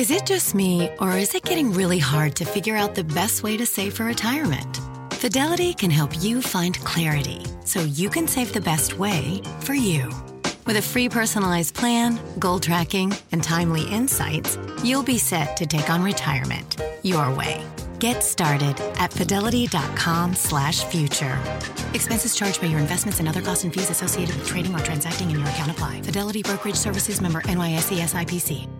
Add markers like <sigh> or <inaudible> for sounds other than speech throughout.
Is it just me, or is it getting really hard to figure out the best way to save for retirement? Fidelity can help you find clarity so you can save the best way for you. With a free personalized plan, goal tracking, and timely insights, you'll be set to take on retirement your way. Get started at fidelity.com slash future. Expenses charged by your investments and other costs and fees associated with trading or transacting in your account apply. Fidelity Brokerage Services member NYSE SIPC.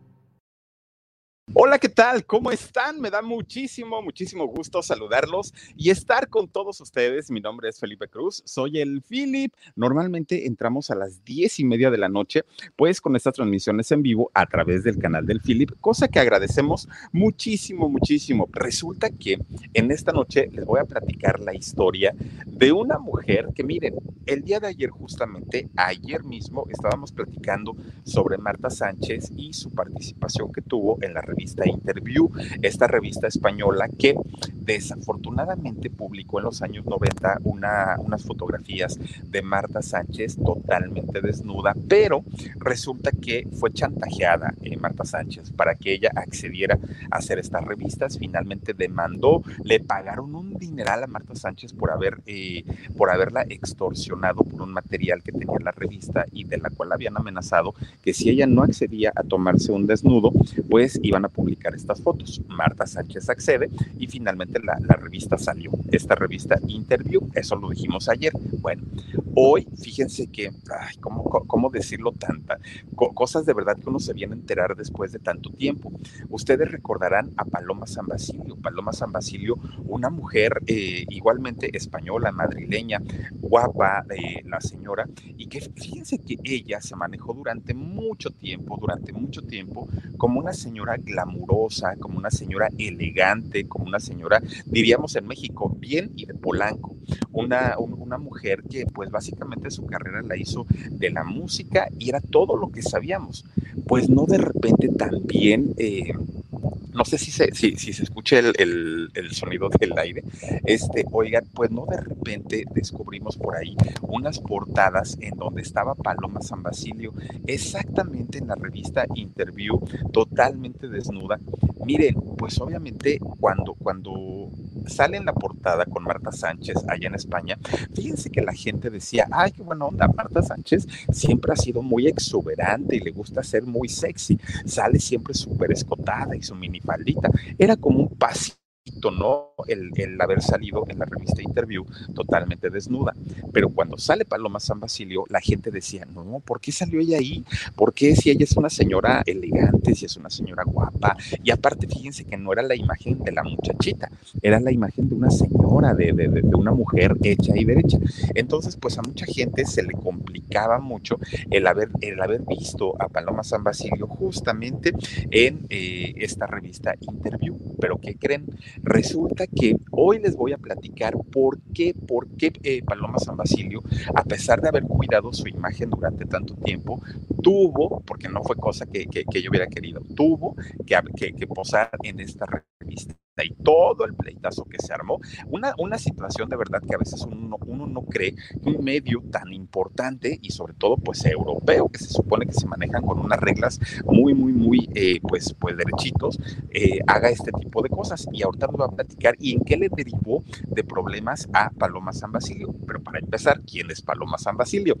Hola, ¿qué tal? ¿Cómo están? Me da muchísimo, muchísimo gusto saludarlos y estar con todos ustedes. Mi nombre es Felipe Cruz, soy el Philip. Normalmente entramos a las diez y media de la noche, pues con estas transmisiones en vivo a través del canal del Philip, cosa que agradecemos muchísimo, muchísimo. Resulta que en esta noche les voy a platicar la historia de una mujer que miren, el día de ayer justamente, ayer mismo estábamos platicando sobre Marta Sánchez y su participación que tuvo en la revista Interview, esta revista española que desafortunadamente publicó en los años 90 una, unas fotografías de Marta Sánchez totalmente desnuda, pero resulta que fue chantajeada eh, Marta Sánchez para que ella accediera a hacer estas revistas. Finalmente demandó, le pagaron un dineral a Marta Sánchez por, haber, eh, por haberla extorsionado por un material que tenía la revista y de la cual habían amenazado que si ella no accedía a tomarse un desnudo, pues iban a publicar estas fotos. Marta Sánchez accede y finalmente la, la revista salió. Esta revista Interview, eso lo dijimos ayer. Bueno, hoy fíjense que, ay, ¿cómo, cómo decirlo tanta? Co cosas de verdad que uno se viene a enterar después de tanto tiempo. Ustedes recordarán a Paloma San Basilio. Paloma San Basilio, una mujer eh, igualmente española, madrileña, guapa, eh, la señora, y que fíjense que ella se manejó durante mucho tiempo, durante mucho tiempo, como una señora glamurosa, como una señora elegante, como una señora, diríamos en México, bien y de Polanco. Una, una mujer que pues básicamente su carrera la hizo de la música y era todo lo que sabíamos. Pues no de repente también... Eh, no sé si se, si, si se escucha el, el, el, sonido del aire. Este, oigan, pues no de repente descubrimos por ahí unas portadas en donde estaba Paloma San Basilio, exactamente en la revista Interview, totalmente desnuda. Miren, pues obviamente cuando, cuando sale en la portada con Marta Sánchez allá en España, fíjense que la gente decía, ay, qué buena onda, Marta Sánchez siempre ha sido muy exuberante y le gusta ser muy sexy, sale siempre súper escotada y su minifaldita, era como un pasito ¿no? El, haber salido en la revista Interview totalmente desnuda. Pero cuando sale Paloma San Basilio, la gente decía, no, ¿por qué salió ella ahí? ¿Por qué si ella es una señora elegante, si es una señora guapa? Y aparte, fíjense que no era la imagen de la muchachita, era la imagen de una señora, de, de, de una mujer hecha y derecha. Entonces, pues a mucha gente se le complicaba mucho el haber, el haber visto a Paloma San Basilio justamente en eh, esta revista Interview. Pero ¿qué creen? Resulta que hoy les voy a platicar por qué, por qué eh, Paloma San Basilio, a pesar de haber cuidado su imagen durante tanto tiempo, tuvo, porque no fue cosa que, que, yo hubiera querido, tuvo que, que posar en esta revista y todo el pleitazo que se armó, una, una situación de verdad que a veces uno, uno no cree que un medio tan importante y sobre todo pues europeo, que se supone que se manejan con unas reglas muy, muy, muy eh, pues, pues derechitos, eh, haga este tipo de cosas. Y ahorita a platicar y en qué le derivó de problemas a Paloma San Basilio. Pero para empezar, ¿quién es Paloma San Basilio?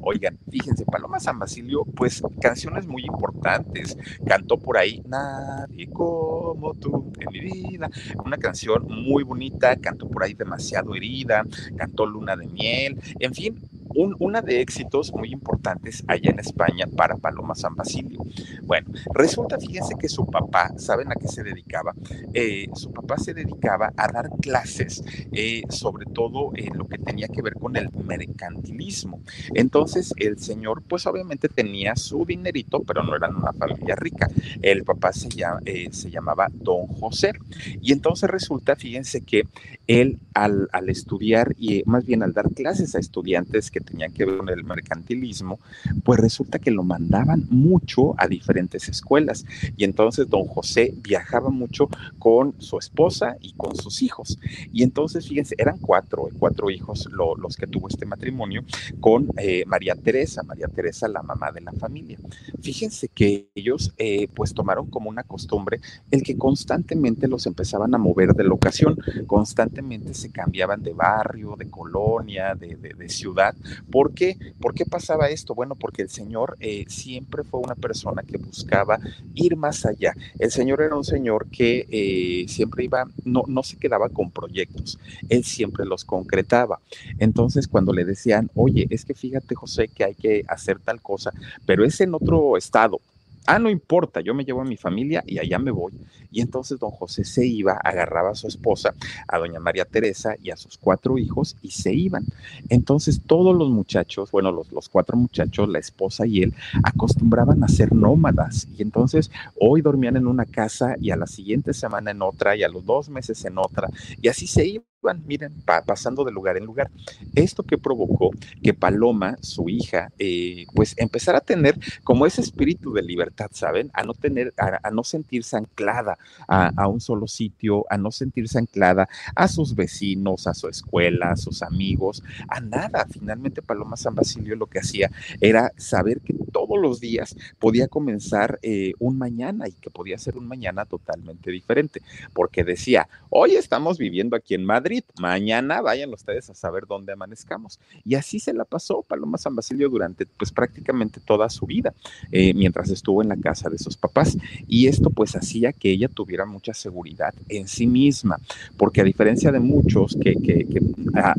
Oigan, fíjense, Paloma San Basilio, pues canciones muy importantes. Cantó por ahí Nadie como tú en mi vida una canción muy bonita, cantó por ahí demasiado herida, cantó Luna de Miel, en fin, una de éxitos muy importantes allá en España para Paloma San Basilio. Bueno, resulta, fíjense que su papá, ¿saben a qué se dedicaba? Eh, su papá se dedicaba a dar clases, eh, sobre todo en lo que tenía que ver con el mercantilismo. Entonces, el señor, pues obviamente tenía su dinerito, pero no eran una familia rica. El papá se, eh, se llamaba Don José. Y entonces resulta, fíjense que él al, al estudiar y más bien al dar clases a estudiantes que tenían que ver con el mercantilismo, pues resulta que lo mandaban mucho a diferentes escuelas. Y entonces don José viajaba mucho con su esposa y con sus hijos. Y entonces, fíjense, eran cuatro, cuatro hijos los que tuvo este matrimonio con eh, María Teresa, María Teresa, la mamá de la familia. Fíjense que ellos eh, pues tomaron como una costumbre el que constantemente los empezaban a mover de locación, constantemente se cambiaban de barrio, de colonia, de, de ciudad. ¿Por qué? ¿Por qué pasaba esto? Bueno, porque el Señor eh, siempre fue una persona que buscaba ir más allá. El Señor era un Señor que eh, siempre iba, no, no se quedaba con proyectos, Él siempre los concretaba. Entonces, cuando le decían, oye, es que fíjate, José, que hay que hacer tal cosa, pero es en otro estado, Ah, no importa, yo me llevo a mi familia y allá me voy. Y entonces don José se iba, agarraba a su esposa, a doña María Teresa y a sus cuatro hijos y se iban. Entonces todos los muchachos, bueno, los, los cuatro muchachos, la esposa y él, acostumbraban a ser nómadas. Y entonces hoy dormían en una casa y a la siguiente semana en otra y a los dos meses en otra. Y así se iban miren, pasando de lugar en lugar. Esto que provocó que Paloma, su hija, eh, pues empezara a tener como ese espíritu de libertad, ¿saben? A no tener, a, no sentirse anclada a, un solo sitio, a no sentirse anclada a sus vecinos, a su escuela, a sus amigos, a nada. Finalmente Paloma San Basilio lo que hacía era saber que todos los días podía comenzar eh, un mañana y que podía ser un mañana totalmente diferente, porque decía, hoy estamos viviendo aquí en Madrid, Mañana vayan ustedes a saber dónde amanezcamos. Y así se la pasó Paloma San Basilio durante pues prácticamente toda su vida, eh, mientras estuvo en la casa de sus papás. Y esto pues hacía que ella tuviera mucha seguridad en sí misma, porque a diferencia de muchos que,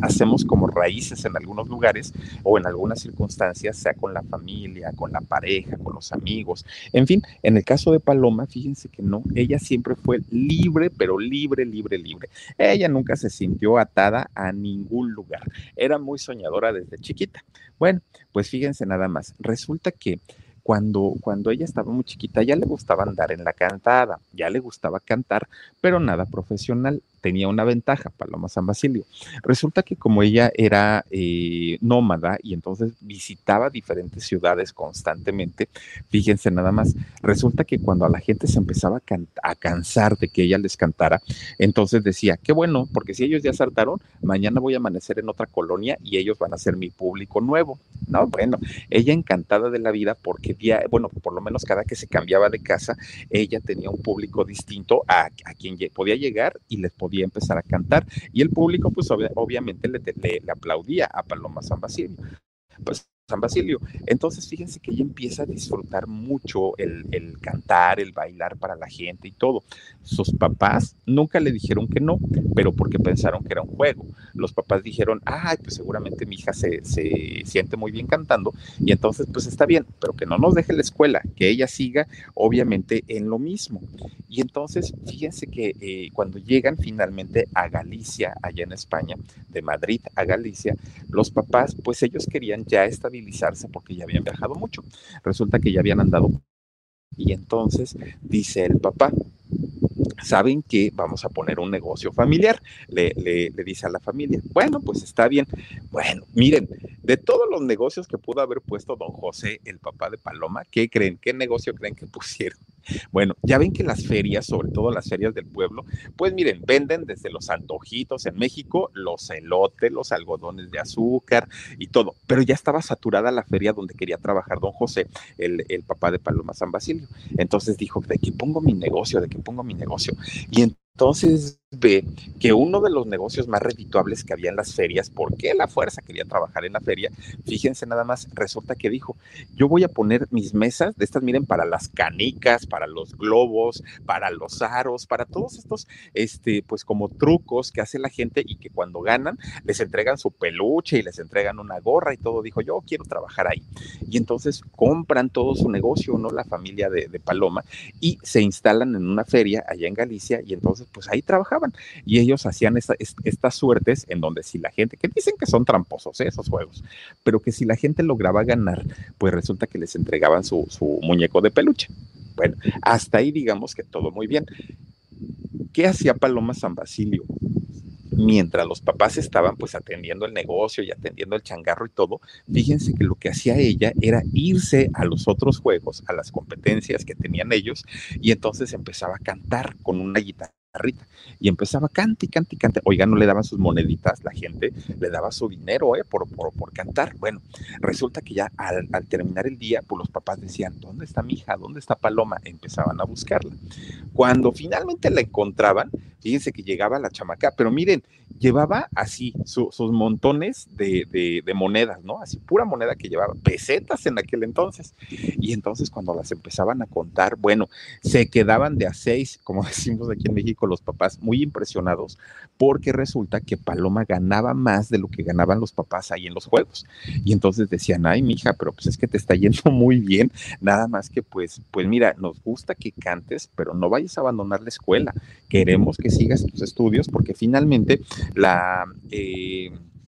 hacemos como raíces en algunos lugares o en algunas circunstancias, sea con la familia, con la pareja, con los amigos, en fin, en el caso de Paloma, fíjense que no, ella siempre fue libre, pero libre, libre, libre. Ella nunca se atada a ningún lugar. Era muy soñadora desde chiquita. Bueno, pues fíjense nada más. Resulta que cuando, cuando ella estaba muy chiquita ya le gustaba andar en la cantada, ya le gustaba cantar, pero nada profesional tenía una ventaja, Paloma San Basilio. Resulta que como ella era eh, nómada y entonces visitaba diferentes ciudades constantemente, fíjense nada más, resulta que cuando a la gente se empezaba a, cansar de que ella les cantara, entonces decía, qué bueno, porque si ellos ya saltaron, mañana voy a amanecer en otra colonia y ellos van a ser mi público nuevo. No, bueno, ella encantada de la vida porque, bueno, por lo menos cada que se cambiaba de casa, ella tenía un público distinto a, a quien podía llegar y les podía empezar a cantar. Y el público, pues obviamente le, le, aplaudía a Paloma San Basilio. Pues San Basilio. Entonces, fíjense que ella empieza a disfrutar mucho el, cantar, el bailar para la gente y todo. Sus papás nunca le dijeron que no, pero porque pensaron que era un juego. Los papás dijeron, ay, pues seguramente mi hija se, se siente muy bien cantando y entonces, pues está bien, pero que no nos deje la escuela, que ella siga, obviamente, en lo mismo. Y entonces, fíjense que eh, cuando llegan finalmente a Galicia, allá en España, de Madrid a Galicia, los papás, pues ellos querían ya estar porque ya habían viajado mucho. Resulta que ya habían andado. Y entonces dice el papá, saben que vamos a poner un negocio familiar, le, le, dice a la familia. Bueno, pues está bien. Bueno, miren, de todos los negocios que pudo haber puesto don José, el papá de Paloma, ¿qué creen? ¿Qué negocio creen que <laughs> pusieron? Bueno, ya ven que las ferias, sobre todo las ferias del pueblo, pues miren, venden desde los antojitos en México, los elotes, los algodones de azúcar y todo, pero ya estaba saturada la feria donde quería trabajar don José, el, el papá de Paloma San Basilio. Entonces dijo, ¿de qué pongo mi negocio? ¿De qué pongo mi negocio? Y entonces ve que uno de los negocios más redituables que había en las ferias, porque la fuerza quería trabajar en la feria, fíjense nada más, resulta que dijo, yo voy a poner mis mesas de estas, miren, para las canicas, para los globos, para los aros, para todos estos, este, pues como trucos que hace la gente y que cuando ganan les entregan su peluche y les entregan una gorra y todo, dijo, yo quiero trabajar ahí. Y entonces compran todo su negocio, ¿no? La familia de, de Paloma y se instalan en una feria allá en Galicia y entonces pues ahí trabajaban y ellos hacían estas suertes en donde si la gente, que dicen que son tramposos ¿eh? esos juegos, pero que si la gente lograba ganar, pues resulta que les entregaban su, muñeco de peluche. Bueno, hasta ahí digamos que todo muy bien. ¿Qué hacía Paloma San Basilio? mientras los papás estaban pues atendiendo el negocio y atendiendo el changarro y todo, fíjense que lo que hacía ella era irse a los otros juegos, a las competencias que tenían ellos, y entonces empezaba a cantar con una guitarra Rita. Y empezaba cante y cante y cante. Oiga, no le daban sus moneditas, la gente le daba su dinero ¿eh? por, por, por cantar. Bueno, resulta que ya al, al, terminar el día, pues los papás decían, ¿dónde está mi hija? ¿Dónde está Paloma? Empezaban a buscarla. Cuando finalmente la encontraban, fíjense que llegaba la chamaca, pero miren, llevaba así su, sus montones de, de, de, monedas, ¿no? Así pura moneda que llevaba, pesetas en aquel entonces. Y entonces cuando las empezaban a contar, bueno, se quedaban de a seis, como <laughs> decimos aquí en México, los papás muy impresionados, porque resulta que Paloma ganaba más de lo que ganaban los papás ahí en los juegos. Y entonces decían, ay, mija, pero pues es que te está yendo <laughs> muy bien, nada más que pues, pues mira, nos gusta que cantes, pero no vayas a abandonar la escuela. Queremos que sigas tus estudios porque finalmente la... Eh,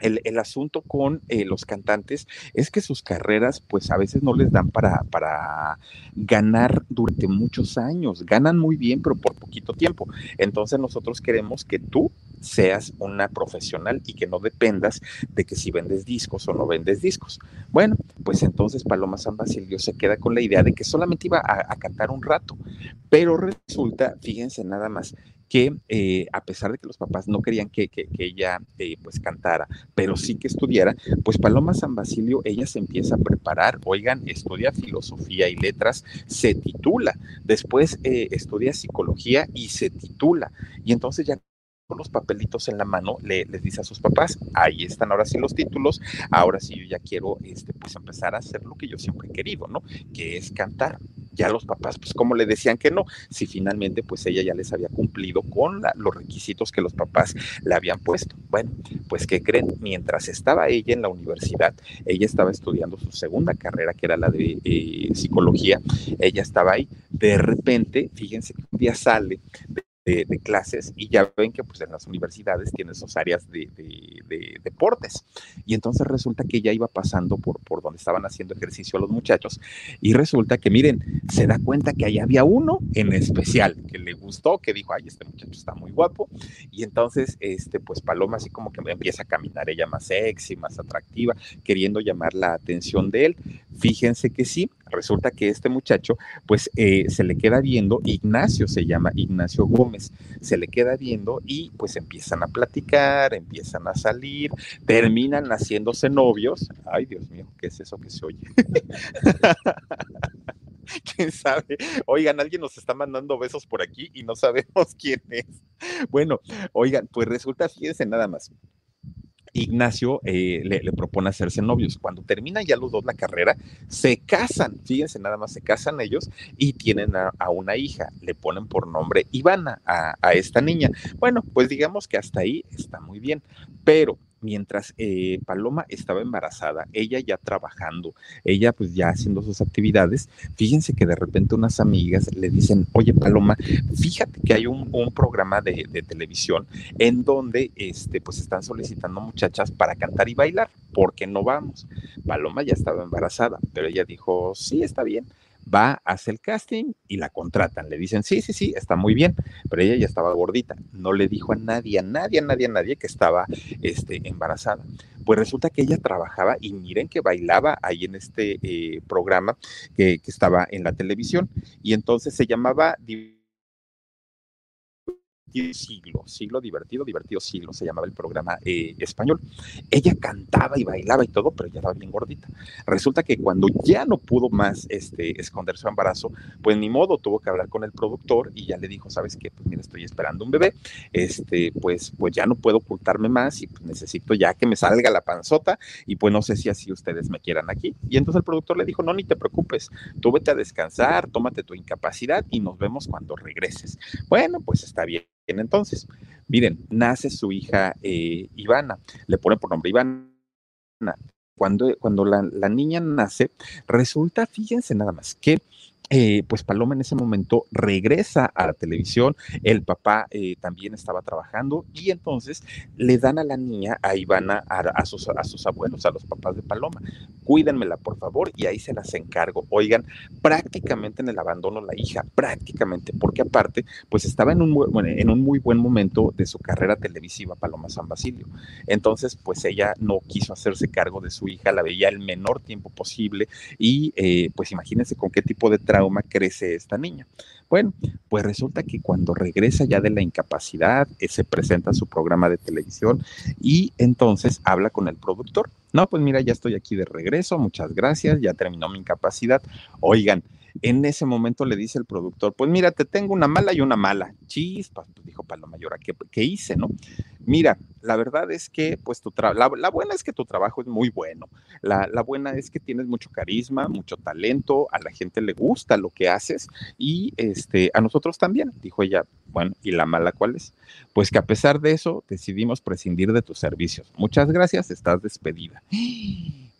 El, el, asunto con eh, los cantantes es que sus carreras pues a veces no les dan para, para ganar durante muchos años, ganan muy bien pero por poquito tiempo. Entonces nosotros queremos que tú seas una profesional y que no dependas de que si vendes discos o no vendes discos. Bueno, pues entonces Paloma San Basilio se queda con la idea de que solamente iba a, a cantar un rato, pero resulta, fíjense nada más, que eh, a pesar de que los papás no querían que, ella eh, pues cantara, pero sí que estudiara, pues Paloma San Basilio, ella se empieza a preparar, oigan, estudia filosofía y letras, se titula, después eh, estudia psicología y se titula, y entonces ya los papelitos en la mano, le, les dice a sus papás, ahí están ahora sí los títulos, ahora sí yo ya quiero este, pues empezar a hacer lo que yo siempre he querido, ¿no? Que es cantar. Ya los papás, pues como le decían que no, si finalmente pues ella ya les había cumplido con los requisitos que los papás le habían puesto. Bueno, pues que creen, mientras estaba ella en la universidad, ella estaba estudiando su segunda carrera, que era la de eh, psicología, ella estaba ahí, de repente, fíjense que un día sale de de, clases y ya ven que pues en las universidades tienen sus áreas de, de, de, deportes. Y entonces resulta que ella iba pasando por, por donde estaban haciendo ejercicio los muchachos y resulta que miren, se da cuenta que ahí había uno en especial que le gustó, que dijo, ay, este muchacho está muy guapo. Y entonces, este, pues Paloma así como que empieza a caminar ella más sexy, más atractiva, queriendo llamar la atención de él. Fíjense que sí, resulta que este muchacho pues eh, se le queda viendo, Ignacio se llama, Ignacio Gómez, se le queda viendo y pues empiezan a platicar, empiezan a salir, terminan haciéndose novios. Ay, Dios mío, ¿qué es eso que se oye? <laughs> quién sabe. Oigan, alguien nos está mandando besos por aquí y no sabemos <laughs> quién es. Bueno, oigan, pues resulta, fíjense nada más. Ignacio eh, le, propone hacerse novios. Cuando terminan ya los dos la carrera, se casan, fíjense, nada más se casan ellos y tienen a, a una hija, le ponen por nombre Ivana a, a, esta niña. Bueno, pues digamos que hasta ahí está muy bien, pero mientras eh, Paloma estaba embarazada, ella ya trabajando, ella pues ya haciendo sus actividades, fíjense que de repente unas amigas le dicen, oye Paloma, fíjate que hay un, programa de, de, televisión en donde este, pues están solicitando muchachas para cantar y bailar, ¿por qué no vamos? Paloma ya estaba embarazada, pero ella dijo, sí, está bien Va, hace el casting y la contratan. Le dicen, sí, sí, sí, está muy bien, pero ella ya estaba gordita. No le dijo a nadie, a nadie, a nadie, a nadie que estaba este, embarazada. Pues resulta que ella trabajaba y miren que bailaba ahí en este eh, programa que, que estaba en la televisión. Y entonces se llamaba siglo, siglo divertido, divertido siglo, se llamaba el programa eh, español. Ella cantaba y bailaba y todo, pero ya estaba bien gordita. Resulta que cuando ya no pudo más este, esconder su embarazo, pues ni modo, tuvo que hablar con el productor y ya le dijo, ¿sabes qué? Pues mira, estoy esperando un bebé, este, pues, pues ya no puedo ocultarme más y pues necesito ya que me salga la panzota y pues no sé si así ustedes me quieran aquí. Y entonces el productor le dijo, no, ni te preocupes, tú vete a descansar, tómate tu incapacidad y nos vemos cuando regreses. Bueno, pues está bien entonces. Miren, nace su hija eh, Ivana, le pone por nombre Ivana. Cuando, cuando la, la niña nace, resulta, fíjense nada más, que eh, pues Paloma en ese momento regresa a la televisión, el papá eh, también estaba trabajando y entonces le dan a la niña, a Ivana, a, sus, abuelos, a los papás de Paloma, cuídenmela por favor y ahí se las encargo. Oigan, prácticamente en el abandono la hija, prácticamente, porque aparte, pues estaba en un, en un muy buen momento de su carrera televisiva Paloma San Basilio. Entonces, pues ella no quiso hacerse cargo de su hija, la veía el menor tiempo posible y eh, pues imagínense con qué tipo de trabajo crece esta niña. Bueno, pues resulta que cuando regresa ya de la incapacidad, eh, se presenta su programa de televisión y entonces habla con el productor. No, pues mira, ya estoy aquí de regreso, muchas gracias, ya terminó mi incapacidad. Oigan, en ese momento le dice el productor, pues mira, te tengo una mala y una mala. Chispas, pues dijo Paloma Mayora, ¿qué, ¿qué hice, no? Mira, la verdad es que, pues, tu la, la, buena es que tu trabajo es muy bueno. La, la, buena es que tienes mucho carisma, mucho talento, a la gente le gusta lo que haces y este, a nosotros también, dijo ella. Bueno, ¿y la mala cuál es? Pues que a pesar de eso decidimos prescindir de tus servicios. Muchas gracias, estás despedida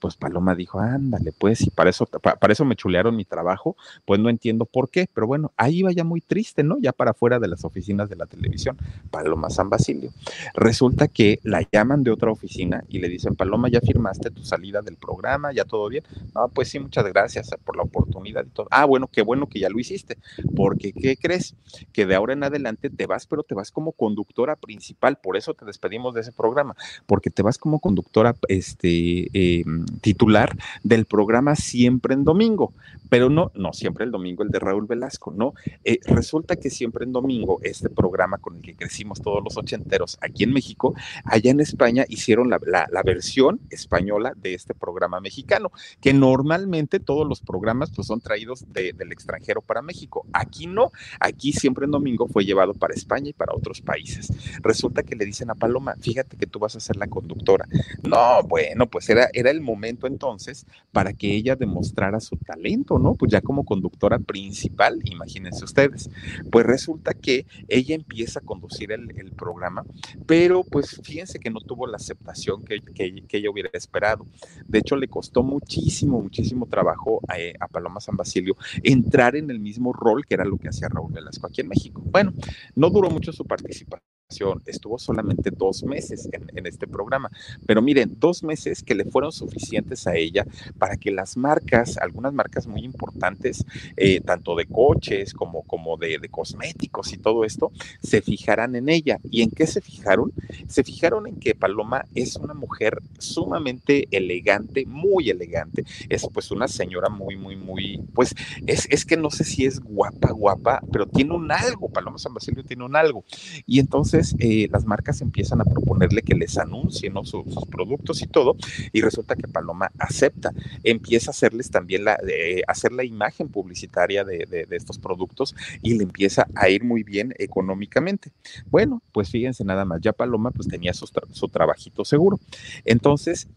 pues Paloma dijo, ándale, pues, y para eso, para eso me chulearon mi trabajo, pues no entiendo por qué, pero bueno, ahí iba ya muy triste, ¿no? Ya para afuera de las oficinas de la televisión, Paloma San Basilio. Resulta que la llaman de otra oficina y le dicen, Paloma, ¿ya firmaste tu salida del programa? ¿Ya todo bien? No, pues sí, muchas gracias por la oportunidad y todo. Ah, bueno, qué bueno que ya lo hiciste, porque ¿qué crees? Que de ahora en adelante te vas, pero te vas como conductora principal, por eso te despedimos de ese programa, porque te vas como conductora, este, eh, titular del programa Siempre en Domingo, pero no, no siempre el domingo el de Raúl Velasco, no. Eh, resulta que siempre en domingo, este programa con el que crecimos todos los ochenteros aquí en México, allá en España hicieron la, versión española de este programa mexicano, que normalmente todos los programas pues, son traídos del extranjero para México. Aquí no, aquí siempre en domingo fue llevado para España y para otros países. Resulta que le dicen a Paloma, fíjate que tú vas a ser la conductora. No, bueno, pues era, era el momento momento entonces para que ella demostrara su talento, ¿no? Pues ya como conductora principal, imagínense ustedes. Pues resulta que ella empieza a conducir el, programa, pero pues fíjense que no tuvo la aceptación que, ella hubiera esperado. De hecho, le costó muchísimo, muchísimo trabajo a, eh, a Paloma San Basilio entrar en el mismo rol que era lo que hacía Raúl Velasco aquí en México. Bueno, no duró mucho su participación estuvo solamente dos meses en, este programa. Pero miren, dos meses que le fueron suficientes a ella para que las marcas, algunas marcas muy importantes, eh, tanto de coches como, como de, de, cosméticos y todo esto, se fijaran en ella. ¿Y en qué se fijaron? Se fijaron en que Paloma es una mujer sumamente elegante, muy elegante. Es pues una señora muy, muy, muy, pues es, es que no sé si es guapa, guapa, pero tiene un algo. Paloma San Basilio tiene un algo. Y entonces eh, las marcas empiezan a proponerle que les anuncien sus, productos y todo, y resulta que Paloma acepta, empieza a hacerles también la, hacer la imagen publicitaria de, estos productos y le empieza a ir muy bien económicamente. Bueno, pues fíjense nada más, ya Paloma pues tenía su, su trabajito seguro. Entonces,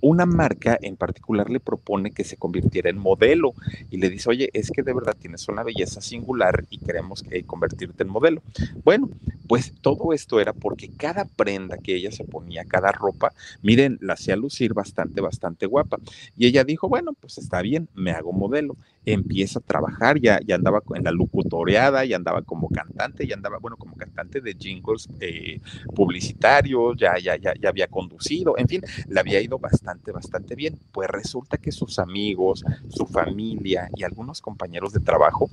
una marca en particular le propone que se convirtiera en modelo y le dice, oye, es que de verdad tienes una belleza singular y queremos que convertirte en modelo. Bueno, pues todo esto era porque cada prenda que ella se ponía, cada ropa, miren, la hacía lucir bastante, bastante guapa. Y ella dijo, bueno, pues está bien, me hago modelo. Empieza a trabajar, ya, ya andaba en la locutoreada, ya andaba como cantante, ya andaba, bueno, como cantante de jingles eh, publicitarios, ya, ya, ya, ya había conducido, en fin, le había ido bastante bastante, bastante bien. Pues resulta que sus amigos, su familia y algunos compañeros de trabajo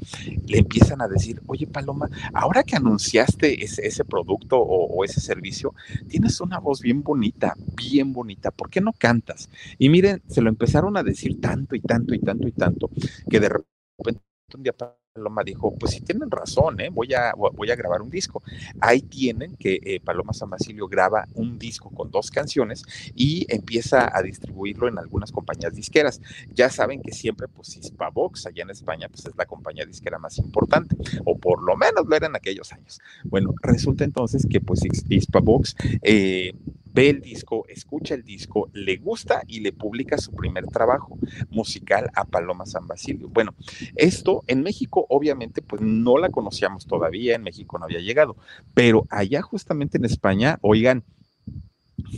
le empiezan a decir, oye Paloma, ahora que anunciaste ese, producto o, ese servicio, tienes una voz bien bonita, bien bonita, ¿por qué no cantas? Y miren, se lo empezaron a decir tanto y tanto y tanto y tanto, que de repente un día Paloma dijo, pues sí tienen razón, ¿eh? voy, a, grabar un disco. Ahí tienen que eh, Paloma San Basilio graba un disco con dos canciones y empieza a distribuirlo en algunas compañías disqueras. Ya saben que siempre, pues Hispavox, allá en España, pues es la compañía disquera más importante, o por lo menos lo era en aquellos años. Bueno, resulta entonces que pues Hispavox eh, ve el disco, escucha el disco, le gusta y le publica su primer trabajo musical a Paloma San Basilio. Bueno, esto en México obviamente pues no la conocíamos todavía, en México no había llegado, pero allá justamente en España, oigan,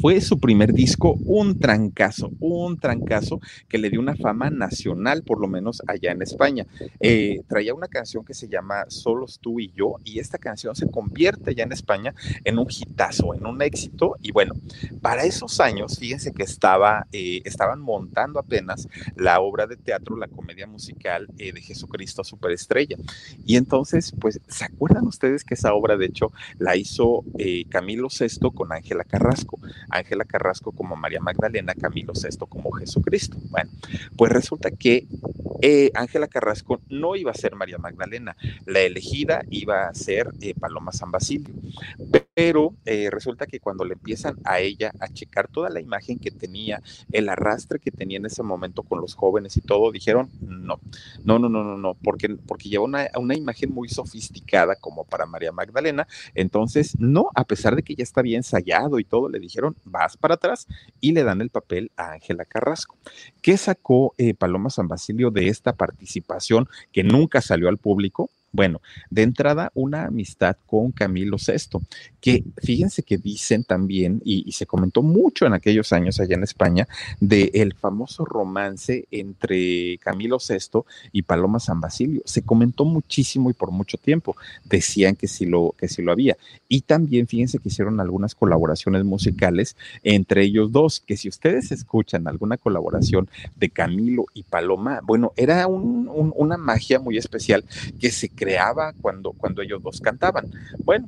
fue su primer disco un trancazo, un trancazo que le dio una fama nacional, por lo menos allá en España. Eh, traía una canción que se llama Solos tú y yo, y esta canción se convierte ya en España en un hitazo, en un éxito. Y bueno, para esos años, fíjense que estaba, eh, estaban montando apenas la obra de teatro, la comedia musical eh, de Jesucristo Superestrella. Y entonces, pues, ¿se acuerdan ustedes que esa obra, de hecho, la hizo Camilo VI con Ángela Carrasco? Ángela Carrasco como María Magdalena, Camilo VI como Jesucristo. Bueno, pues resulta que eh, Ángela Carrasco no iba a ser María Magdalena, la elegida iba a ser eh, Paloma San Basilio. Pero eh, resulta que cuando le empiezan a ella a checar toda la imagen que tenía, el arrastre que tenía en ese momento con los jóvenes y todo, dijeron, no, no, no, no, no, no, porque, porque lleva una, una imagen muy sofisticada como para María Magdalena. Entonces, no, a pesar de que ya está bien ensayado y todo, le dijeron, vas para atrás y le dan el papel a Ángela Carrasco. ¿Qué sacó Paloma San Basilio de esta participación que nunca salió al público? Bueno, de entrada, una amistad con Camilo VI, que fíjense que dicen también, y, se comentó mucho en aquellos años allá en España, del el famoso romance entre Camilo VI y Paloma San Basilio. Se comentó muchísimo y por mucho tiempo. Decían que sí lo, que sí lo había. Y también fíjense que hicieron algunas colaboraciones musicales entre ellos dos, que si ustedes escuchan alguna colaboración de Camilo y Paloma, bueno, era una magia muy especial que se creó creaba cuando, cuando ellos dos cantaban. Bueno,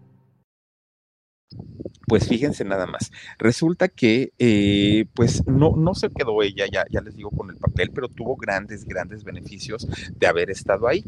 Pues fíjense nada más. Resulta que, eh, pues no, no se quedó ella, ya, ya les digo, con el papel, pero tuvo grandes, grandes beneficios de haber estado ahí.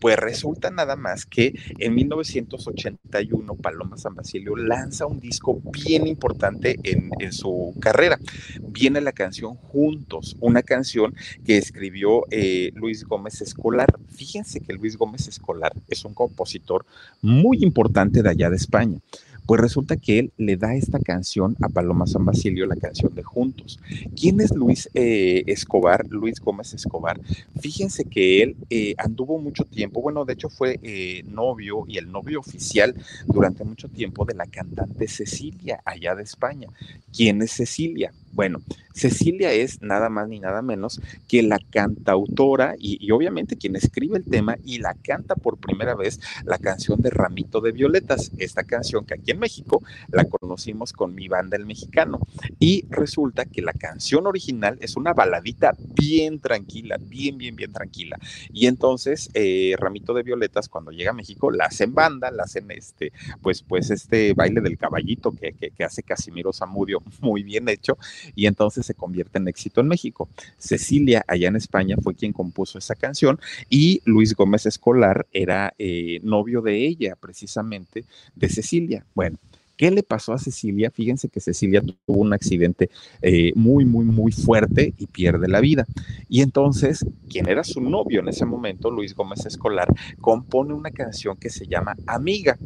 Pues resulta nada más que en 1981 Paloma San Basilio lanza un disco bien importante en, su carrera. Viene la canción Juntos, una canción que escribió eh, Luis Gómez Escolar. Fíjense que Luis Gómez Escolar es un compositor muy importante de allá de España. Pues resulta que él le da esta canción a Paloma San Basilio, la canción de Juntos. ¿Quién es Luis eh, Escobar? Luis Gómez Escobar. Fíjense que él eh, anduvo mucho tiempo, bueno, de hecho fue eh, novio y el novio oficial durante mucho tiempo de la cantante Cecilia, allá de España. ¿Quién es Cecilia? Bueno, Cecilia es nada más ni nada menos que la cantautora y, obviamente quien escribe el tema y la canta por primera vez la canción de Ramito de Violetas, esta canción que aquí en México la conocimos con mi banda el mexicano. Y resulta que la canción original es una baladita bien tranquila, bien, bien, bien tranquila. Y entonces eh, Ramito de Violetas cuando llega a México la hacen banda, la hacen este, pues, pues este baile del caballito que, que, que hace Casimiro Zamudio <laughs> muy bien hecho y entonces se convierte en éxito en México. Cecilia, allá en España, fue quien compuso esa canción y Luis Gómez Escolar era eh, novio de ella, precisamente, de Cecilia. Bueno. ¿Qué le pasó a Cecilia? Fíjense que Cecilia tuvo un accidente eh, muy, muy, muy fuerte y pierde la vida. Y entonces, quien era su novio en ese momento, Luis Gómez Escolar, compone una canción que se llama Amiga.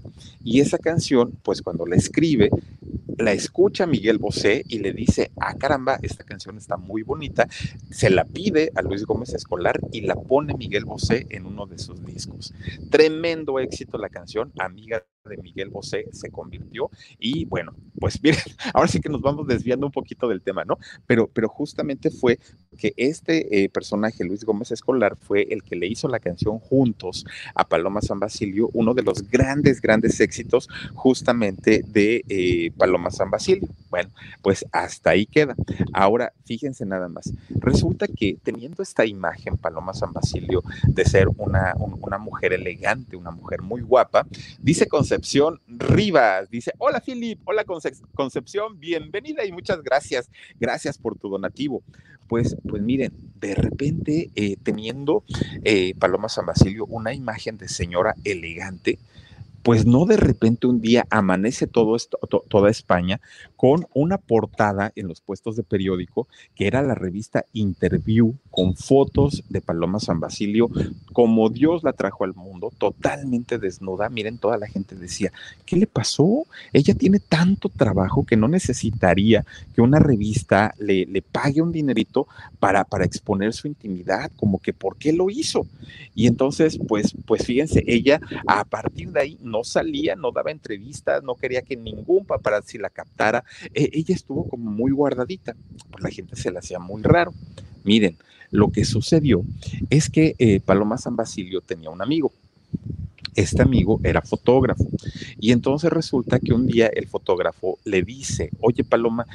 Y esa canción, pues cuando la escribe, la escucha Miguel Bosé y le dice, ah caramba, esta canción está muy bonita, se la pide a Luis Gómez Escolar y la pone Miguel Bosé en uno de sus discos. Tremendo éxito la canción, amiga de Miguel Bosé se convirtió y bueno, pues <laughs> miren, ahora sí que nos vamos desviando un poquito del tema, ¿no? Pero, pero justamente fue que este eh, personaje, Luis Gómez Escolar, fue el que le hizo la canción Juntos a Paloma San Basilio, uno de los grandes, grandes éxitos justamente de eh, Paloma San Basilio. Bueno, pues hasta ahí queda. Ahora, fíjense nada más. Resulta que teniendo esta imagen, Paloma San Basilio, de ser una, una mujer elegante, una mujer muy guapa, dice Concepción Rivas, dice, hola Filip, hola Concepción, bienvenida y muchas gracias. Gracias por tu donativo. Pues, pues miren, de repente eh, teniendo eh, Paloma San Basilio una imagen de señora elegante, pues no de repente un día amanece todo esto, toda España con una portada en los puestos de periódico que era la revista Interview con fotos de Paloma San Basilio como Dios la trajo al mundo, totalmente desnuda. Miren, toda la gente decía, ¿qué le pasó? Ella tiene tanto trabajo que no necesitaría que una revista le, le pague un dinerito para, para exponer su intimidad, como que ¿por qué lo hizo? Y entonces, pues, pues fíjense, ella a partir de ahí no salía, no daba entrevistas, no quería que ningún paparazzi la captara. E, ella estuvo como muy guardadita, pues la gente se la hacía muy raro. Miren, lo que sucedió es que eh, Paloma San Basilio tenía un amigo este amigo era fotógrafo. Y entonces resulta que un día el fotógrafo le dice, oye Paloma,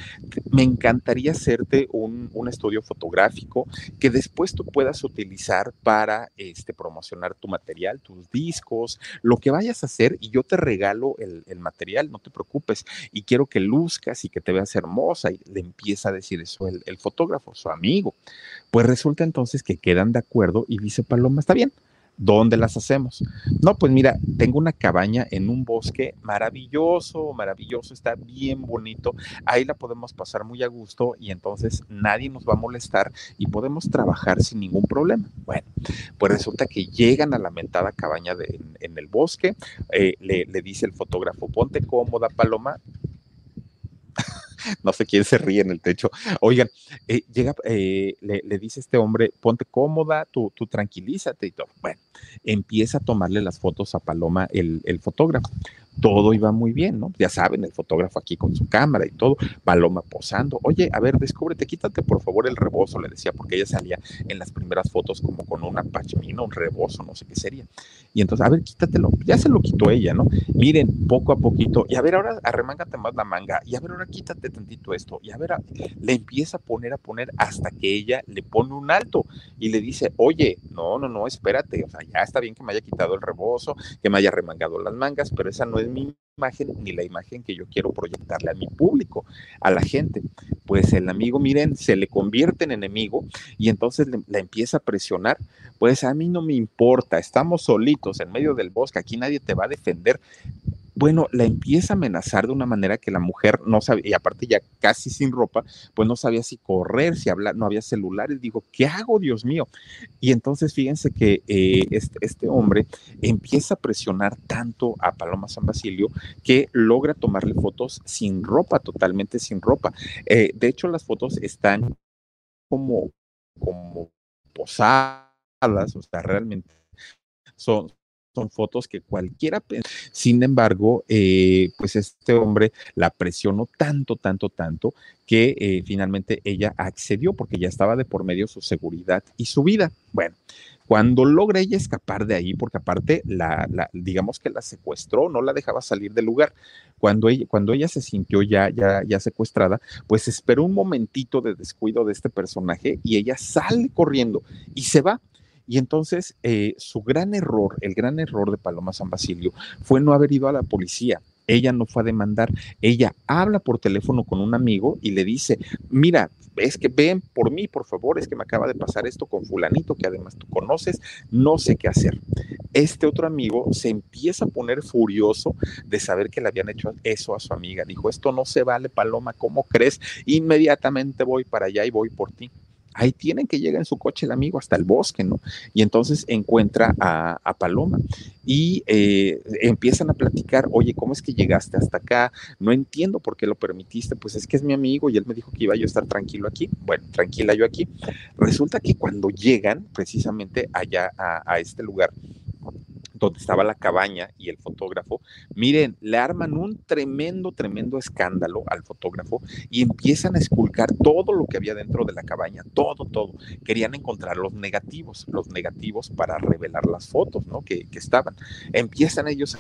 me encantaría hacerte un, estudio fotográfico que después tú puedas utilizar para este, promocionar tu material, tus discos, lo que vayas a hacer y yo te regalo el, material, no te preocupes. Y quiero que luzcas y que te veas hermosa. Y le empieza a decir eso el, el fotógrafo, su amigo. Pues resulta entonces que quedan de acuerdo y dice Paloma, está bien ¿Dónde las hacemos? No, pues mira, tengo una cabaña en un bosque maravilloso, maravilloso, está bien bonito. Ahí la podemos pasar muy a gusto y entonces nadie nos va a molestar y podemos trabajar sin ningún problema. Bueno, pues resulta que llegan a la mentada cabaña en, el bosque, eh, le, le dice el fotógrafo, ponte cómoda, Paloma, <laughs> no sé quién se ríe en el techo. Oigan, eh, llega, eh, le, dice este hombre, ponte cómoda, tú, tú tranquilízate. Bueno, empieza a tomarle las fotos a Paloma el fotógrafo todo iba muy bien, ¿no? Ya saben, el fotógrafo aquí con su cámara y todo, Paloma posando. Oye, a ver, descúbrete, quítate por favor el rebozo, le decía, porque ella salía en las primeras fotos como con una pachmina, un rebozo, no sé qué sería. Y entonces, a ver, quítatelo. Ya se lo quitó ella, ¿no? Miren, poco a poquito. Y a ver, ahora arremángate más la manga. Y a ver, ahora quítate tantito esto. Y a ver, le empieza a poner, a poner hasta que ella le pone un alto y le dice, oye, no, no, no, espérate. O sea, ya está bien que me haya quitado el rebozo, que me haya remangado las mangas, pero esa no es mi imagen ni la imagen que yo quiero proyectarle a mi público, a la gente. Pues el amigo, miren, se le convierte en enemigo y entonces la empieza a presionar. Pues a mí no me importa, estamos solitos en medio del bosque, aquí nadie te va a defender bueno, la empieza a amenazar de una manera que la mujer no sabía, y aparte ya casi sin ropa, pues no sabía si correr, si hablar, no había celulares. Digo, ¿qué hago, Dios mío? Y entonces fíjense que eh, este, este, hombre empieza a presionar tanto a Paloma San Basilio que logra tomarle fotos sin ropa, totalmente sin ropa. Eh, de hecho, las fotos están como, como posadas, o sea, realmente son, son fotos que cualquiera. Sin embargo, eh, pues este hombre la presionó tanto, tanto, tanto que eh, finalmente ella accedió porque ya estaba de por medio su seguridad y su vida. Bueno, cuando logra ella escapar de ahí, porque aparte la, digamos que la secuestró, no la dejaba salir del lugar. Cuando ella, cuando ella se sintió ya, ya, ya secuestrada, pues esperó un momentito de descuido de este personaje y ella sale corriendo y se va y entonces eh, su gran error, el gran error de Paloma San Basilio fue no haber ido a la policía. Ella no fue a demandar, ella habla por teléfono con un amigo y le dice, mira, es que ven por mí, por favor, es que me acaba de pasar esto con fulanito que además tú conoces, no sé qué hacer. Este otro amigo se empieza a poner furioso de saber que le habían hecho eso a su amiga. Dijo, esto no se vale, Paloma, ¿cómo crees? Inmediatamente voy para allá y voy por ti. Ahí tienen que llegar en su coche el amigo hasta el bosque, ¿no? Y entonces encuentra a, Paloma y eh, empiezan a platicar, oye, ¿cómo es que llegaste hasta acá? No entiendo por qué lo permitiste, pues es que es mi amigo y él me dijo que iba yo a estar tranquilo aquí. Bueno, tranquila yo aquí. Resulta que cuando llegan precisamente allá a este lugar, donde estaba la cabaña y el fotógrafo, miren, le arman un tremendo, tremendo escándalo al fotógrafo y empiezan a esculcar todo lo que había dentro de la cabaña, todo, todo. Querían encontrar los negativos, los negativos para revelar las fotos, ¿no? Que, que estaban. Empiezan ellos a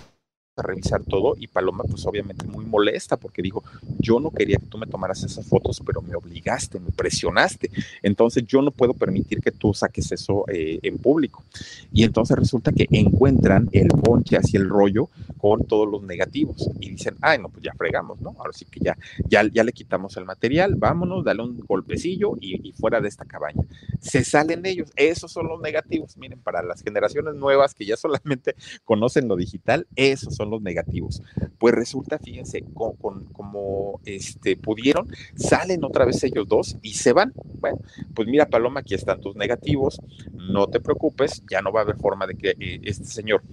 a revisar todo y Paloma pues obviamente muy molesta porque dijo, yo no quería que tú me tomaras esas fotos, pero me obligaste, me presionaste, entonces yo no puedo permitir que tú saques eso eh, en público. Y entonces resulta que encuentran el ponche hacia el rollo con todos los negativos y dicen, ay no, pues ya fregamos, ¿no? Ahora sí que ya, ya, ya le quitamos el material, vámonos, dale un golpecillo y, y fuera de esta cabaña. Se salen ellos, esos son los negativos, miren, para las generaciones nuevas que ya solamente <laughs> conocen lo digital, esos son los negativos. Pues resulta, fíjense, con, como este, pudieron, salen otra vez ellos dos y se van. Bueno, pues mira, Paloma, aquí están tus negativos, no te preocupes, ya no va a haber forma de que eh, este señor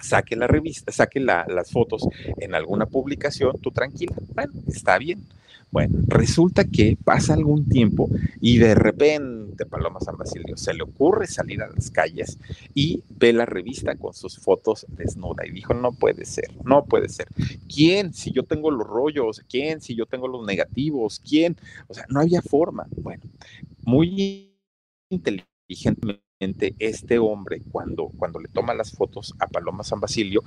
saque la revista, saque las fotos en alguna publicación, tú tranquila, bueno, está bien. Bueno, resulta que pasa algún tiempo y de repente Paloma San Basilio se le ocurre salir a las calles y ve la revista con sus fotos desnuda y dijo, no puede ser, no puede ser. ¿Quién? Si yo tengo los rollos, ¿quién? Si yo tengo los negativos, ¿quién? O sea, no había forma. Bueno, muy inteligentemente este hombre, cuando, cuando le toma las fotos a Paloma San Basilio,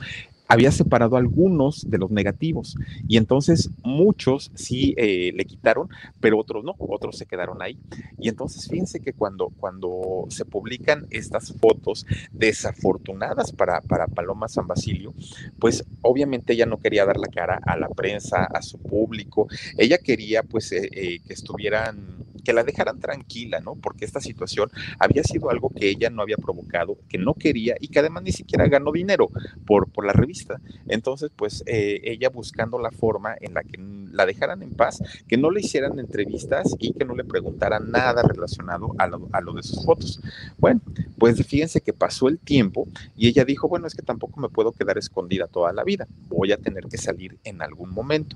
había separado algunos de los negativos y entonces muchos sí eh, le quitaron, pero otros no, otros se quedaron ahí. Y entonces fíjense que cuando, cuando se publican estas fotos desafortunadas para, para Paloma San Basilio, pues obviamente ella no quería dar la cara a la prensa, a su público, ella quería pues eh, eh, que estuvieran que la dejaran tranquila, ¿no? Porque esta situación había sido algo que ella no había provocado, que no quería y que además ni siquiera ganó dinero por, por la revista. Entonces, pues eh, ella buscando la forma en la que la dejaran en paz, que no le hicieran entrevistas y que no le preguntaran nada relacionado a lo, a lo de sus fotos. Bueno, pues fíjense que pasó el tiempo y ella dijo, bueno, es que tampoco me puedo quedar escondida toda la vida, voy a tener que salir en algún momento.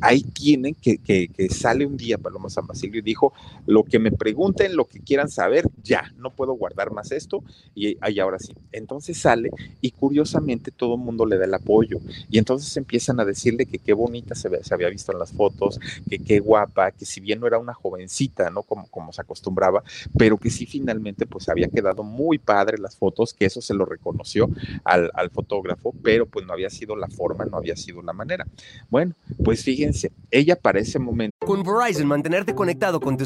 Ahí tienen que, que, que sale un día Paloma San Basilio y dijo, lo que me pregunten, lo que quieran saber, ya, no puedo guardar más esto y, ahora sí. Entonces sale y curiosamente todo el mundo le da el apoyo y entonces empiezan a decirle que qué bonita se, había visto en las fotos, que qué guapa, que si bien no era una jovencita, ¿no? Como, como se acostumbraba, pero que sí finalmente pues había quedado muy padre las fotos, que eso se lo reconoció al, al fotógrafo, pero pues no había sido la forma, no había sido la manera. Bueno, pues fíjense, ella para ese momento... Con Verizon, mantenerte conectado con tu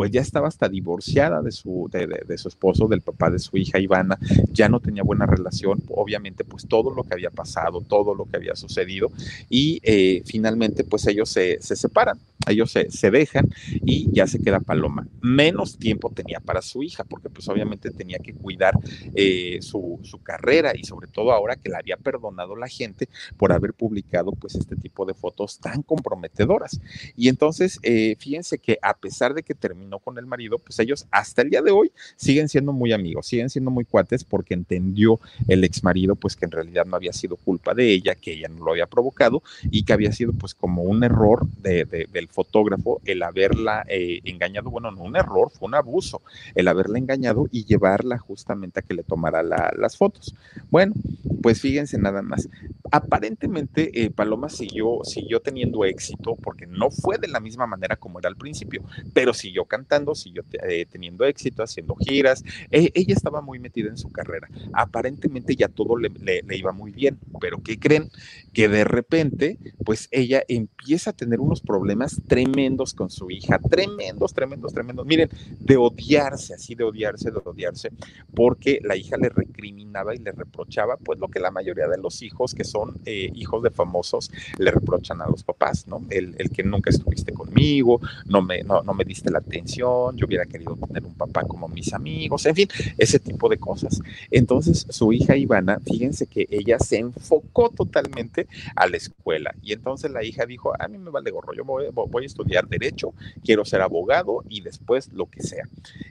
pues ya estaba hasta divorciada de su, de, su esposo, del papá de su hija Ivana, ya no tenía buena relación, obviamente pues todo lo que había pasado, todo lo que había sucedido y eh, finalmente pues ellos se, se separan, ellos se, se, dejan y ya se queda Paloma. Menos tiempo tenía para su hija porque pues obviamente tenía que cuidar eh, su, su, carrera y sobre todo ahora que la había perdonado la gente por haber publicado pues este tipo de fotos tan comprometedoras. Y entonces eh, fíjense que a pesar de que terminó no con el marido, pues ellos hasta el día de hoy siguen siendo muy amigos, siguen siendo muy cuates porque entendió el ex marido pues que en realidad no había sido culpa de ella, que ella no lo había provocado y que había sido pues como un error de, del fotógrafo el haberla eh, engañado, bueno, no un error, fue un abuso, el haberla engañado y llevarla justamente a que le tomara las fotos. Bueno, pues fíjense nada más, Aparentemente, eh, Paloma siguió, siguió teniendo éxito porque no fue de la misma manera como era al principio, pero siguió cantando, siguió eh, teniendo éxito, haciendo giras. E, ella estaba muy metida en su carrera. Aparentemente ya todo le, iba muy bien, pero ¿qué creen? Que de repente, pues ella empieza a tener unos problemas tremendos con su hija, tremendos, tremendos, tremendos. Miren, de odiarse, así de odiarse, de odiarse, porque la hija le recriminaba y le reprochaba, pues lo que la mayoría de los hijos que son eh, hijos de famosos le reprochan a los papás, ¿no? El, que nunca estuviste conmigo, no me, no me diste la atención, yo hubiera querido tener un papá como mis amigos, en fin, ese tipo de cosas. Entonces, su hija Ivana, fíjense que ella se enfocó totalmente a la escuela y entonces la hija dijo, a mí me vale gorro, yo voy, voy a estudiar derecho, quiero ser abogado y después lo que sea.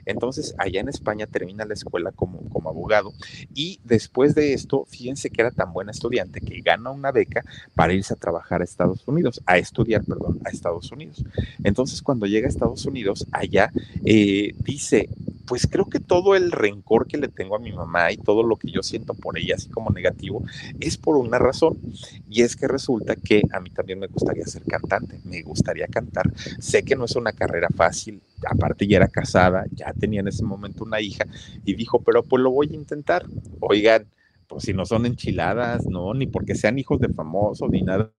Entonces, allá en España termina la escuela como, como abogado y después de esto, fíjense que era tan buena estudiante que gana una beca para irse a trabajar a Estados Unidos, a estudiar, perdón, a Estados Unidos. Entonces, cuando llega a Estados Unidos, allá eh, dice, pues creo que todo el rencor que le tengo a mi mamá y todo lo que yo siento por ella, así como negativo, es por una razón. Y es que resulta que a mí también me gustaría ser cantante, me gustaría cantar. Sé que no es una carrera fácil, aparte ya era casada, ya tenía en ese momento una hija, y dijo, pero pues lo voy a intentar. Oigan, pues si no son enchiladas, no, ni porque sean hijos de famosos, ni nada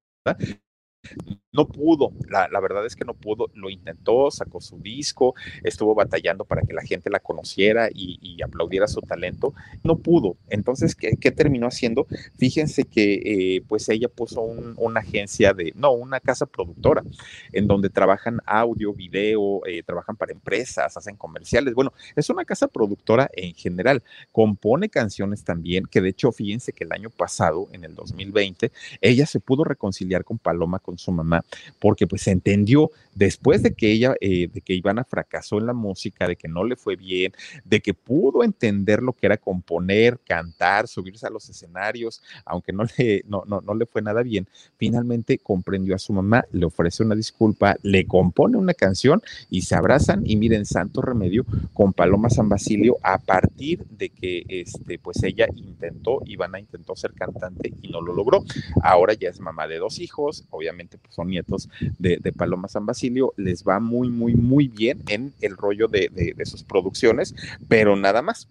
no pudo, la, verdad es que no pudo, lo intentó, sacó su disco, estuvo batallando para que la gente la conociera y, aplaudiera su talento, no pudo. Entonces, ¿qué, terminó haciendo? Fíjense que eh, pues ella puso una agencia de, no, una casa productora, en donde trabajan audio, video, eh, trabajan para empresas, hacen comerciales. Bueno, es una casa productora en general, compone canciones también, que de hecho, fíjense que el año pasado, en el 2020, ella se pudo reconciliar con Paloma, con su mamá, porque pues entendió después de que ella, eh, de que Ivana fracasó en la música, de que no le fue bien, de que pudo entender lo que era componer, cantar, subirse a los escenarios, aunque no le, no, no, no le fue nada bien, finalmente comprendió a su mamá, le ofrece una disculpa, le compone una canción y se abrazan y miren, santo remedio con Paloma San Basilio a partir de que este, pues ella intentó, Ivana intentó ser cantante y no lo logró. Ahora ya es mamá de dos hijos, obviamente pues son nietos de, Paloma San Basilio, les va muy, muy, muy bien en el rollo de, sus producciones, pero nada más.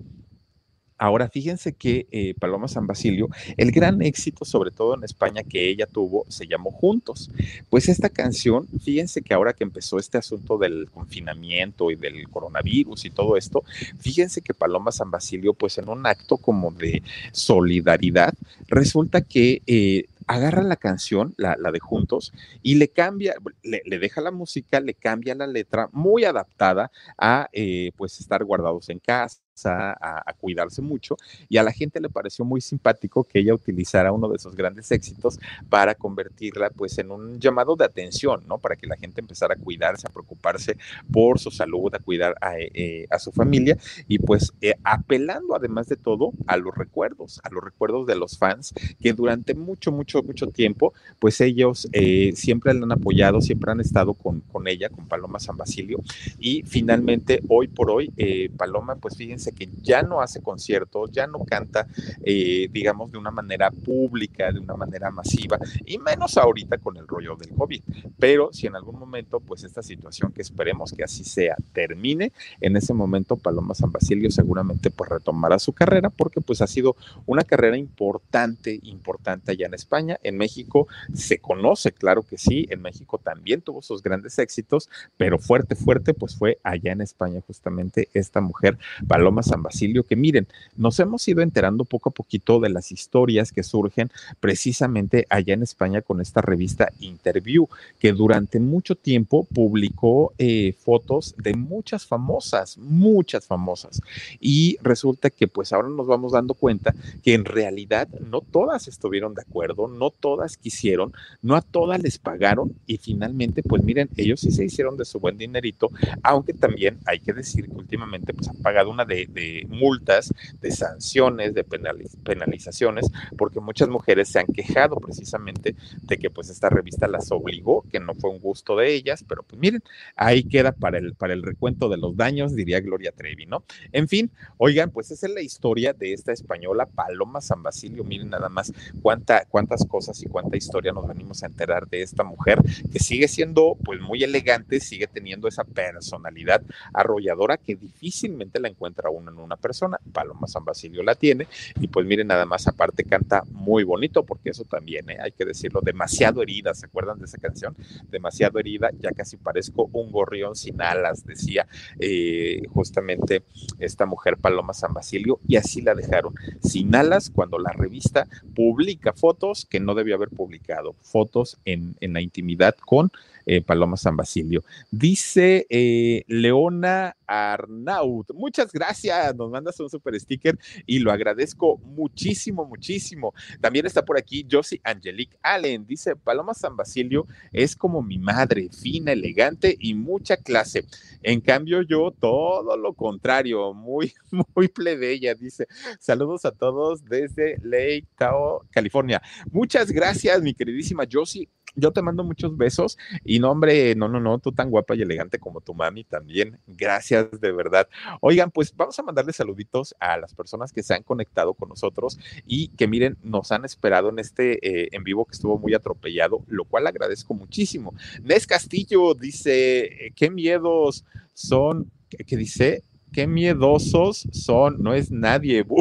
Ahora, fíjense que eh, Paloma San Basilio, el gran éxito, sobre todo en España, que ella tuvo, se llamó Juntos. Pues esta canción, fíjense que ahora que empezó este asunto del confinamiento y del coronavirus y todo esto, fíjense que Paloma San Basilio, pues en un acto como de solidaridad, resulta que eh, agarra la canción, la, de Juntos, y le cambia, le, deja la música, le cambia la letra, muy adaptada a eh, pues estar guardados en casa a, cuidarse mucho y a la gente le pareció muy simpático que ella utilizara uno de sus grandes éxitos para convertirla pues en un llamado de atención, ¿no? Para que la gente empezara a cuidarse, a preocuparse por su salud, a cuidar a, eh, su familia y pues eh, apelando además de todo a los recuerdos, a los recuerdos de los fans que durante mucho, mucho, mucho tiempo pues ellos eh, siempre la han apoyado, siempre han estado con, con ella, con Paloma San Basilio y finalmente hoy por hoy Paloma pues fíjense que ya no hace conciertos, ya no canta, eh, digamos, de una manera pública, de una manera masiva, y menos ahorita con el rollo del COVID. Pero si en algún momento, pues esta situación, que esperemos que así sea, termine, en ese momento Paloma San Basilio seguramente pues retomará su carrera, porque pues ha sido una carrera importante, importante allá en España. En México se conoce, claro que sí, en México también tuvo sus grandes éxitos, pero fuerte, fuerte, pues fue allá en España justamente esta mujer, Paloma San Basilio, que miren, nos hemos ido enterando poco a poquito de las historias que surgen precisamente allá en España con esta revista Interview, que durante mucho tiempo publicó eh, fotos de muchas famosas, muchas famosas. Y resulta que pues ahora nos vamos dando cuenta que en realidad no todas estuvieron de acuerdo, no todas quisieron, no a todas les pagaron y finalmente pues miren, ellos sí se hicieron de su buen dinerito, aunque también hay que decir que últimamente pues han pagado una de de, multas, de sanciones, de penalizaciones, porque muchas mujeres se han quejado precisamente de que pues esta revista las obligó, que no fue un gusto de ellas, pero pues miren, ahí queda para el, para el recuento de los daños, diría Gloria Trevi, ¿no? En fin, oigan, pues esa es la historia de esta española Paloma San Basilio, miren nada más cuánta, cuántas cosas y cuánta historia nos venimos a enterar de esta mujer que sigue siendo pues muy elegante, sigue teniendo esa personalidad arrolladora que difícilmente la encuentra uno en una persona. Paloma San Basilio la tiene y pues miren nada más, aparte canta muy bonito porque eso también, ¿eh? hay que decirlo, demasiado herida, ¿se acuerdan de esa canción? Demasiado herida, ya casi parezco un gorrión sin alas, decía eh, justamente esta mujer Paloma San Basilio y así la dejaron sin alas cuando la revista publica fotos que no debió haber publicado, fotos en, en la intimidad con eh, Paloma San Basilio. Dice eh, Leona Arnaut, muchas gracias, nos mandas un super sticker y lo agradezco muchísimo, muchísimo. También está por aquí Josie Angelique Allen, dice Paloma San Basilio es como mi madre, fina, elegante y mucha clase. En cambio yo todo lo contrario, muy, <laughs> muy plebeya, dice. Saludos a todos desde Lake Tahoe, California. Muchas gracias, mi queridísima Josie yo te mando muchos besos y no, hombre, no, no, no, tú tan guapa y elegante como tu mami también. Gracias de verdad. Oigan, pues vamos a mandarle saluditos a las personas que se han conectado con nosotros y que miren, nos han esperado en este eh, en vivo que estuvo muy atropellado, lo cual agradezco muchísimo. Nes Castillo dice, qué miedos son, ¿qué, dice? Qué miedosos son, no es nadie. <laughs>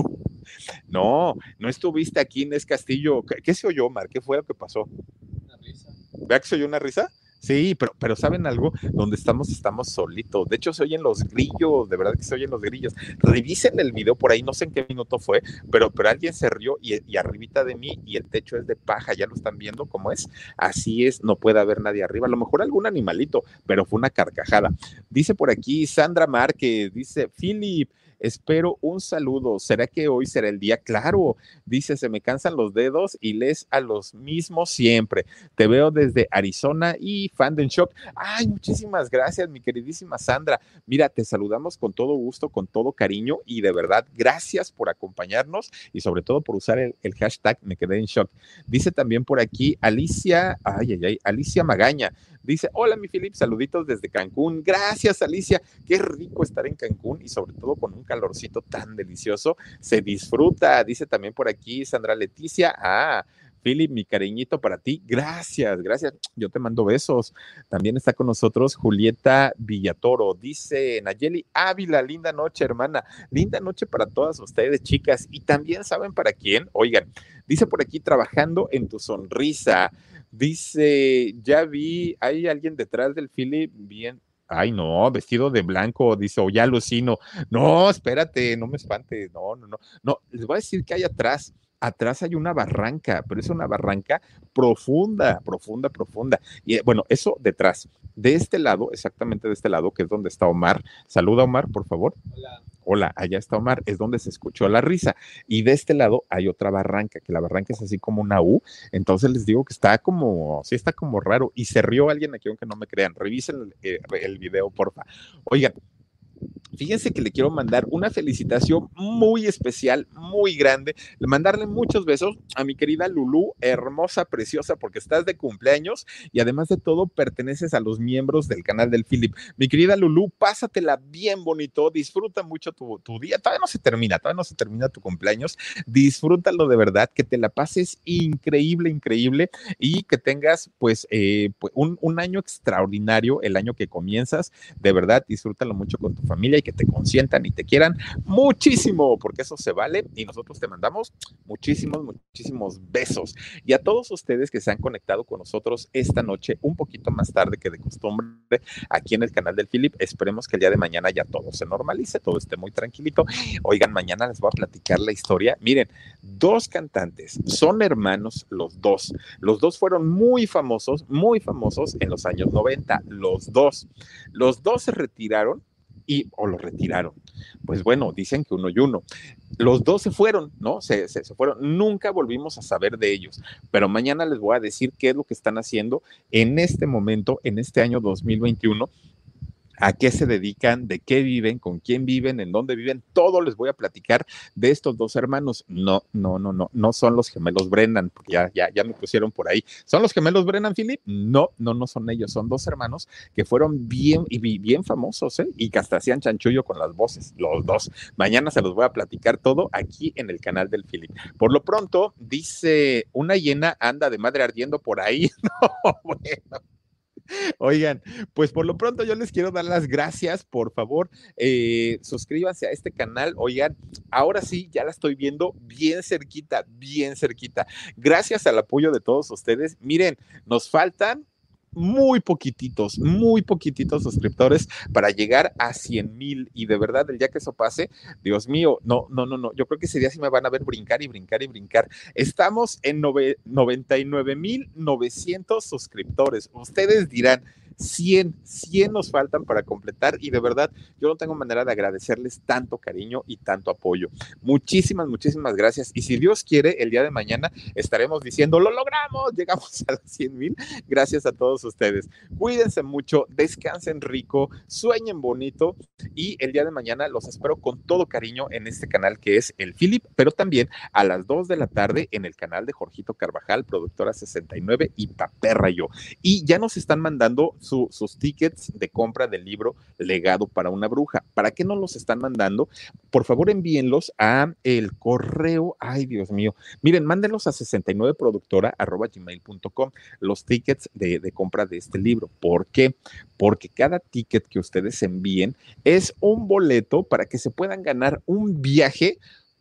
No, no estuviste aquí, Nes Castillo. ¿Qué, ¿Qué se oyó, Omar? ¿Qué fue lo que pasó? ¿Vea que se oye una risa? Sí, pero, pero ¿saben algo? Donde estamos, estamos solitos. De hecho, se oyen los grillos, de verdad que se oyen los grillos. Revisen el video por ahí, no sé en qué minuto fue, pero, pero alguien se rió y, y arribita de mí y el techo es de paja, ya lo están viendo cómo es. Así es, no puede haber nadie arriba. A lo mejor algún animalito, pero fue una carcajada. Dice por aquí Sandra Márquez, dice, Philip, Espero un saludo. ¿Será que hoy será el día? Claro, dice, se me cansan los dedos y les a los mismos siempre. Te veo desde Arizona y fan de shock. Ay, muchísimas gracias, mi queridísima Sandra. Mira, te saludamos con todo gusto, con todo cariño y de verdad, gracias por acompañarnos y sobre todo por usar el, el hashtag Me quedé en shock. Dice también por aquí Alicia, ay, ay, ay, Alicia Magaña. Dice, hola mi Filip, saluditos desde Cancún. Gracias Alicia, qué rico estar en Cancún y sobre todo con un calorcito tan delicioso. Se disfruta, dice también por aquí Sandra Leticia. Ah, Philip, mi cariñito para ti. Gracias, gracias. Yo te mando besos. También está con nosotros Julieta Villatoro. Dice Nayeli Ávila, linda noche, hermana. Linda noche para todas ustedes, chicas. Y también saben para quién. Oigan, dice por aquí trabajando en tu sonrisa. Dice, ya vi, hay alguien detrás del Philip bien. Ay, no, vestido de blanco, dice, o ya alucino. No, espérate, no me espantes. No, no, no. No, les voy a decir que hay atrás atrás hay una barranca, pero es una barranca profunda, profunda, profunda. Y eh, bueno, eso detrás. De este lado, exactamente de este lado, que es donde está Omar. Saluda, Omar, por favor. Hola hola, allá está Omar, es donde se escuchó la risa. Y de este lado hay otra barranca, que la barranca es así como una U. Entonces les digo que está como, sí está como raro. Y se rió alguien aquí, aunque no me crean. Revisen el, eh, el video, porfa. Oigan, Fíjense que le quiero mandar una felicitación muy especial, muy grande, mandarle muchos besos a mi querida Lulu, hermosa, preciosa, porque estás de cumpleaños y además de todo perteneces a los miembros del canal del Philip. Mi querida Lulu, pásatela bien bonito, disfruta mucho tu, día, todavía no se termina, todavía no se termina tu cumpleaños, disfrútalo de verdad, que te la pases increíble, increíble y que tengas pues, eh, pues un año extraordinario, el año que comienzas, de verdad, disfrútalo mucho con tu familia y que te consientan y te quieran muchísimo, porque eso se vale y nosotros te mandamos muchísimos, muchísimos besos. Y a todos ustedes que se han conectado con nosotros esta noche, un poquito más tarde que de costumbre, aquí en el canal del Philip, esperemos que el día de mañana ya todo se normalice, todo esté muy tranquilito. Oigan, mañana les voy a platicar la historia. Miren, dos cantantes, son hermanos los dos. Los dos fueron muy famosos, muy famosos en los años 90, los dos. Los dos se retiraron y o lo retiraron. Pues bueno, dicen que uno y uno. Los dos se fueron, ¿no? Se, se, fueron. Nunca volvimos a saber de ellos. Pero mañana les voy a decir qué es lo que están haciendo en este momento, en este año 2021 a qué se dedican, de qué viven, con quién viven, en dónde viven, todo les voy a platicar de estos dos hermanos. No, no, no, no, no son los gemelos Brennan, porque ya, ya, ya me pusieron por ahí. ¿Son los gemelos Brennan, Philip? No, no, no son ellos, son dos hermanos que fueron bien y bien famosos, ¿eh? Y que hasta hacían chanchullo con las voces, los dos. Mañana se los voy a platicar todo aquí en el canal del Philip. Por lo pronto, dice, una hiena anda de madre ardiendo por ahí. <laughs> No, bueno. Oigan, pues por lo pronto yo les quiero dar las gracias, por favor, eh, suscríbanse a este canal. Oigan, ahora sí, ya la estoy viendo bien cerquita, bien cerquita. Gracias al apoyo de todos ustedes. Miren, nos faltan muy poquititos, muy poquititos suscriptores para llegar a 100 mil. Y de verdad, el día que eso pase, Dios mío, no, no, no, no. Yo creo que ese día sí me van a ver brincar y brincar y brincar. Estamos en 99 mil 900 suscriptores. Ustedes dirán, 100, 100 nos faltan para completar y de verdad yo no tengo manera de agradecerles tanto cariño y tanto apoyo. Muchísimas, muchísimas gracias. Y si Dios quiere, el día de mañana estaremos diciendo, lo logramos, llegamos a las 100 mil. Gracias a todos ustedes. Cuídense mucho, descansen rico, sueñen bonito y el día de mañana los espero con todo cariño en este canal que es el Philip, pero también a las 2 de la tarde en el canal de Jorgito Carvajal, productora 69 y Paperra yo. Y ya nos están mandando sus tickets de compra del libro Legado para una bruja. ¿Para qué no los están mandando? Por favor, envíenlos a el correo. Ay, Dios mío. Miren, mándenlos a 69productora.gmail.com los tickets de, de compra de este libro. ¿Por qué? Porque cada ticket que ustedes envíen es un boleto para que se puedan ganar un viaje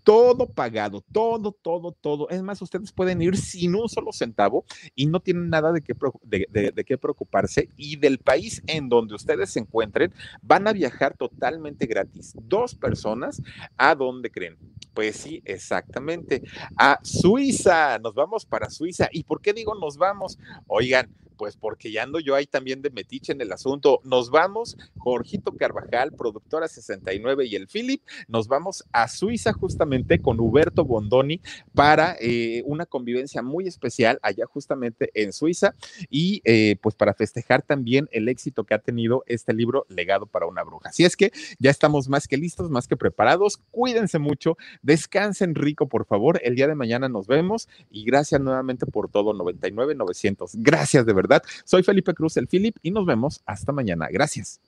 todo pagado, todo, todo, todo. Es más, ustedes pueden ir sin un solo centavo y no tienen nada de qué, de, qué preocuparse. Y del país en donde ustedes se encuentren, van a viajar totalmente gratis. Dos personas, ¿a dónde creen? Pues sí, exactamente. A Suiza. Nos vamos para Suiza. ¿Y por qué digo nos vamos? Oigan, pues porque ya ando yo ahí también de metiche en el asunto. Nos vamos, Jorgito Carvajal, productora 69 y el Philip, nos vamos a Suiza justamente con Huberto Bondoni para eh, una convivencia muy especial allá justamente en Suiza y eh, pues para festejar también el éxito que ha tenido este libro Legado para una bruja. Así es que ya estamos más que listos, más que preparados. Cuídense mucho, descansen rico, por favor. El día de mañana nos vemos y gracias nuevamente por todo 99 900. Gracias de verdad Soy Felipe Cruz, el Philip, y nos vemos hasta mañana. Gracias.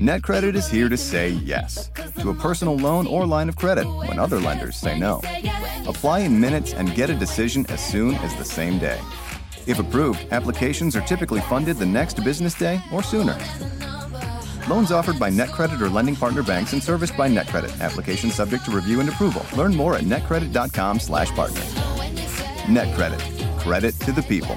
NetCredit is here to say yes to a personal loan or line of credit when other lenders say no. Apply in minutes and get a decision as soon as the same day. If approved, applications are typically funded the next business day or sooner. Loans offered by NetCredit or lending partner banks and serviced by NetCredit. Application subject to review and approval. Learn more at netcredit.com/partner. NetCredit Credit to the people.